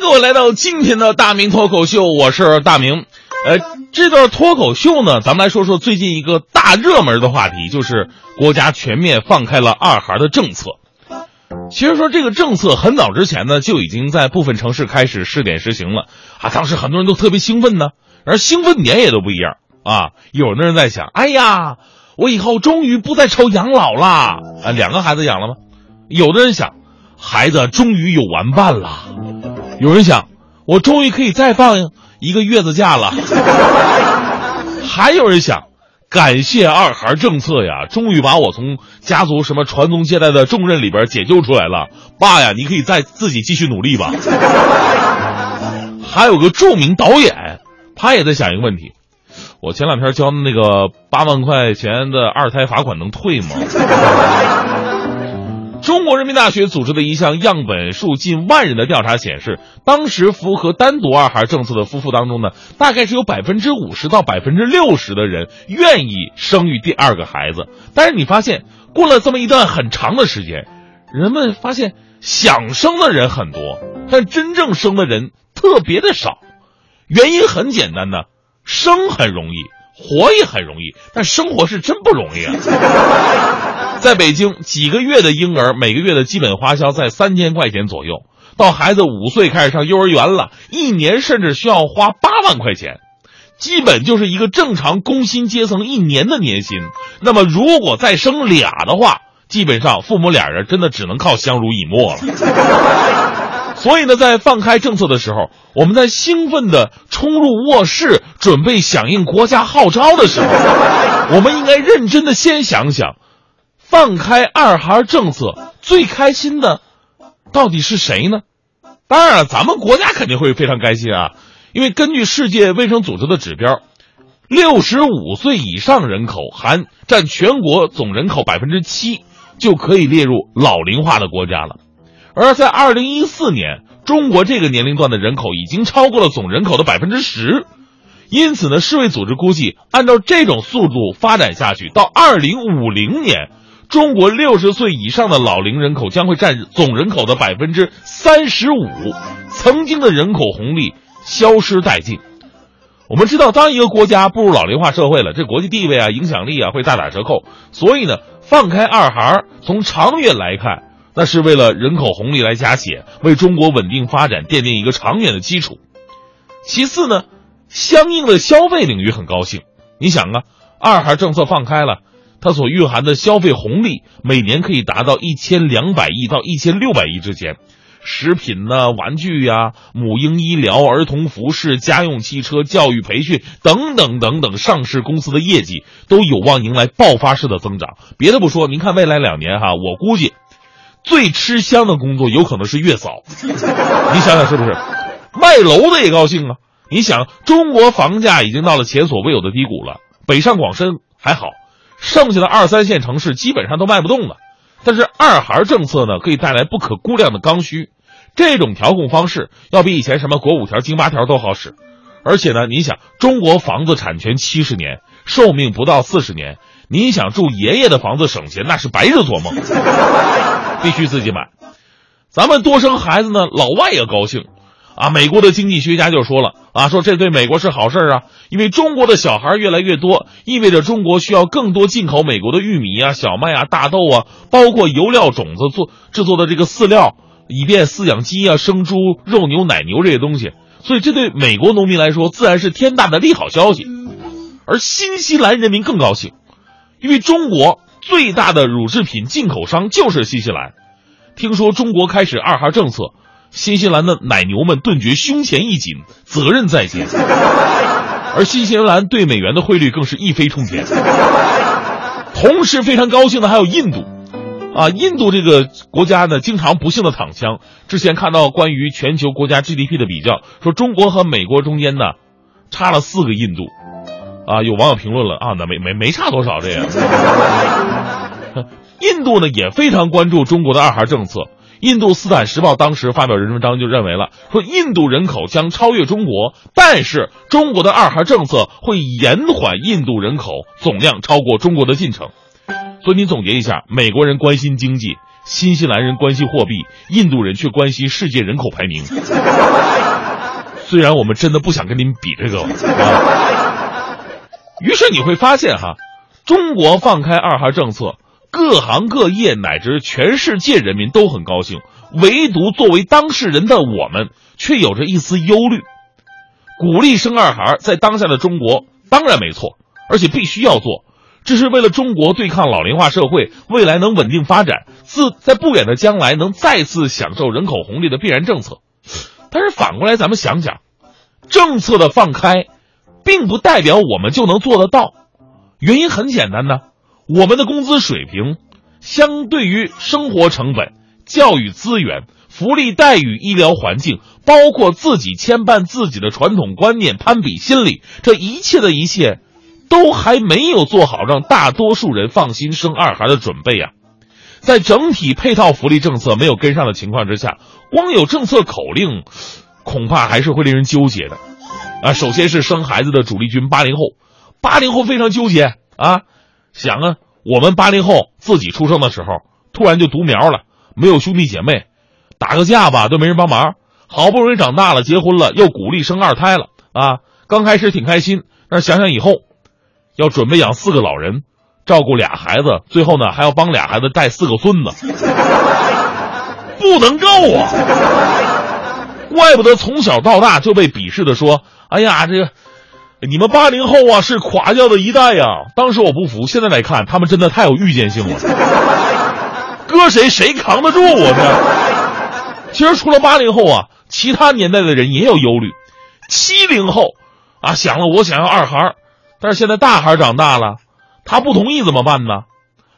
各位来到今天的大明脱口秀，我是大明。呃，这段脱口秀呢，咱们来说说最近一个大热门的话题，就是国家全面放开了二孩的政策。其实说这个政策很早之前呢，就已经在部分城市开始试点实行了啊，当时很多人都特别兴奋呢，而兴奋点也都不一样啊。有的人在想，哎呀，我以后终于不再愁养老啦啊，两个孩子养了吗？有的人想，孩子终于有玩伴了。有人想，我终于可以再放一个月子假了。还有人想，感谢二孩政策呀，终于把我从家族什么传宗接代的重任里边解救出来了。爸呀，你可以再自己继续努力吧。还有个著名导演，他也在想一个问题：我前两天交的那个八万块钱的二胎罚款能退吗？中国人民大学组织的一项样本数近万人的调查显示，当时符合单独二孩政策的夫妇当中呢，大概是有百分之五十到百分之六十的人愿意生育第二个孩子。但是你发现，过了这么一段很长的时间，人们发现想生的人很多，但真正生的人特别的少。原因很简单呢，生很容易，活也很容易，但生活是真不容易啊。在北京，几个月的婴儿每个月的基本花销在三千块钱左右，到孩子五岁开始上幼儿园了，一年甚至需要花八万块钱，基本就是一个正常工薪阶层一年的年薪。那么，如果再生俩的话，基本上父母俩人真的只能靠相濡以沫了。所以呢，在放开政策的时候，我们在兴奋地冲入卧室，准备响应国家号召的时候，我们应该认真的先想想。放开二孩政策，最开心的到底是谁呢？当然了，咱们国家肯定会非常开心啊，因为根据世界卫生组织的指标，六十五岁以上人口含占全国总人口百分之七，就可以列入老龄化的国家了。而在二零一四年，中国这个年龄段的人口已经超过了总人口的百分之十。因此呢，世卫组织估计，按照这种速度发展下去，到二零五零年。中国六十岁以上的老龄人口将会占总人口的百分之三十五，曾经的人口红利消失殆尽。我们知道，当一个国家步入老龄化社会了，这国际地位啊、影响力啊会大打折扣。所以呢，放开二孩，从长远来看，那是为了人口红利来加血，为中国稳定发展奠定一个长远的基础。其次呢，相应的消费领域很高兴。你想啊，二孩政策放开了。它所蕴含的消费红利，每年可以达到一千两百亿到一千六百亿之间，食品呢、玩具呀、母婴医疗、儿童服饰、家用汽车、教育培训等等等等，上市公司的业绩都有望迎来爆发式的增长。别的不说，您看未来两年哈，我估计最吃香的工作有可能是月嫂，你想想是不是？卖楼的也高兴啊！你想，中国房价已经到了前所未有的低谷了，北上广深还好。剩下的二三线城市基本上都卖不动了，但是二孩政策呢，可以带来不可估量的刚需。这种调控方式要比以前什么国五条、京八条都好使。而且呢，你想，中国房子产权七十年，寿命不到四十年，你想住爷爷的房子省钱，那是白日做梦。必须自己买。咱们多生孩子呢，老外也高兴。啊，美国的经济学家就说了啊，说这对美国是好事啊，因为中国的小孩越来越多，意味着中国需要更多进口美国的玉米啊、小麦啊、大豆啊，包括油料种子做制作的这个饲料，以便饲养鸡啊、生猪、肉牛、奶牛这些东西。所以这对美国农民来说，自然是天大的利好消息。而新西兰人民更高兴，因为中国最大的乳制品进口商就是新西兰。听说中国开始二孩政策。新西兰的奶牛们顿觉胸前一紧，责任在肩，而新西兰对美元的汇率更是一飞冲天。同时非常高兴的还有印度，啊，印度这个国家呢，经常不幸的躺枪。之前看到关于全球国家 GDP 的比较，说中国和美国中间呢，差了四个印度。啊，有网友评论了啊，那没没没差多少这样。印度呢也非常关注中国的二孩政策。印度斯坦时报当时发表人文章就认为了，说印度人口将超越中国，但是中国的二孩政策会延缓印度人口总量超过中国的进程。所以你总结一下，美国人关心经济，新西兰人关心货币，印度人却关心世界人口排名。虽然我们真的不想跟您比这个啊，于是你会发现哈，中国放开二孩政策。各行各业乃至全世界人民都很高兴，唯独作为当事人的我们却有着一丝忧虑。鼓励生二孩在当下的中国当然没错，而且必须要做，这是为了中国对抗老龄化社会，未来能稳定发展，自在不远的将来能再次享受人口红利的必然政策。但是反过来，咱们想想，政策的放开，并不代表我们就能做得到。原因很简单呢。我们的工资水平，相对于生活成本、教育资源、福利待遇、医疗环境，包括自己牵绊自己的传统观念、攀比心理，这一切的一切，都还没有做好让大多数人放心生二孩的准备呀。在整体配套福利政策没有跟上的情况之下，光有政策口令，恐怕还是会令人纠结的。啊，首先是生孩子的主力军八零后，八零后非常纠结啊。想啊，我们八零后自己出生的时候，突然就独苗了，没有兄弟姐妹，打个架吧都没人帮忙。好不容易长大了，结婚了，又鼓励生二胎了啊！刚开始挺开心，但是想想以后，要准备养四个老人，照顾俩孩子，最后呢还要帮俩孩子带四个孙子，不能够啊！怪不得从小到大就被鄙视的说：“哎呀，这个。”你们八零后啊，是垮掉的一代呀！当时我不服，现在来看，他们真的太有预见性了。搁谁谁扛得住我这？其实除了八零后啊，其他年代的人也有忧虑。七零后啊，想了我想要二孩，但是现在大孩长大了，他不同意怎么办呢？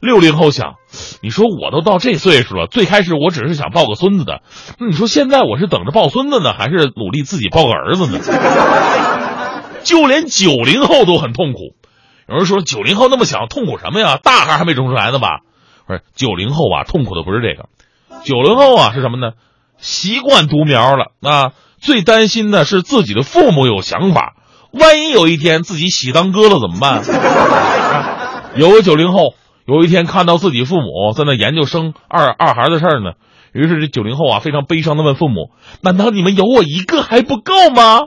六零后想，你说我都到这岁数了，最开始我只是想抱个孙子的，那你说现在我是等着抱孙子呢，还是努力自己抱个儿子呢？就连九零后都很痛苦，有人说九零后那么小，痛苦什么呀？大孩还没生出来呢吧？不是九零后啊，痛苦的不是这个，九零后啊是什么呢？习惯独苗了啊，最担心的是自己的父母有想法，万一有一天自己喜当哥了怎么办？有个九零后有一天看到自己父母在那研究生二二孩的事儿呢，于是这九零后啊非常悲伤的问父母：“难道你们有我一个还不够吗？”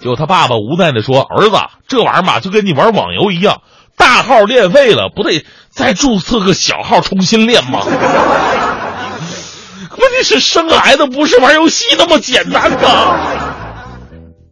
结果他爸爸无奈的说：“儿子，这玩意儿嘛，就跟你玩网游一样，大号练废了，不得再注册个小号重新练吗？问题是生孩子不是玩游戏那么简单的。”